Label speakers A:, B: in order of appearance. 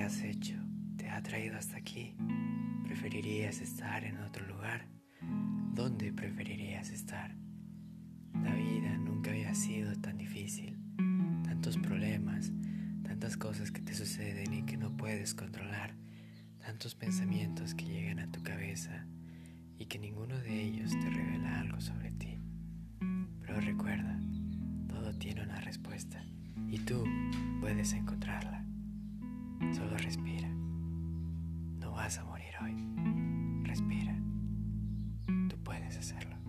A: has hecho te ha traído hasta aquí. ¿Preferirías estar en otro lugar? ¿Dónde preferirías estar? La vida nunca había sido tan difícil. Tantos problemas, tantas cosas que te suceden y que no puedes controlar, tantos pensamientos que llegan a tu cabeza y que ninguno de ellos te revela algo sobre ti. Pero recuerda, todo tiene una respuesta y tú puedes encontrarla. Vas a morir hoy. Respira. Tú puedes hacerlo.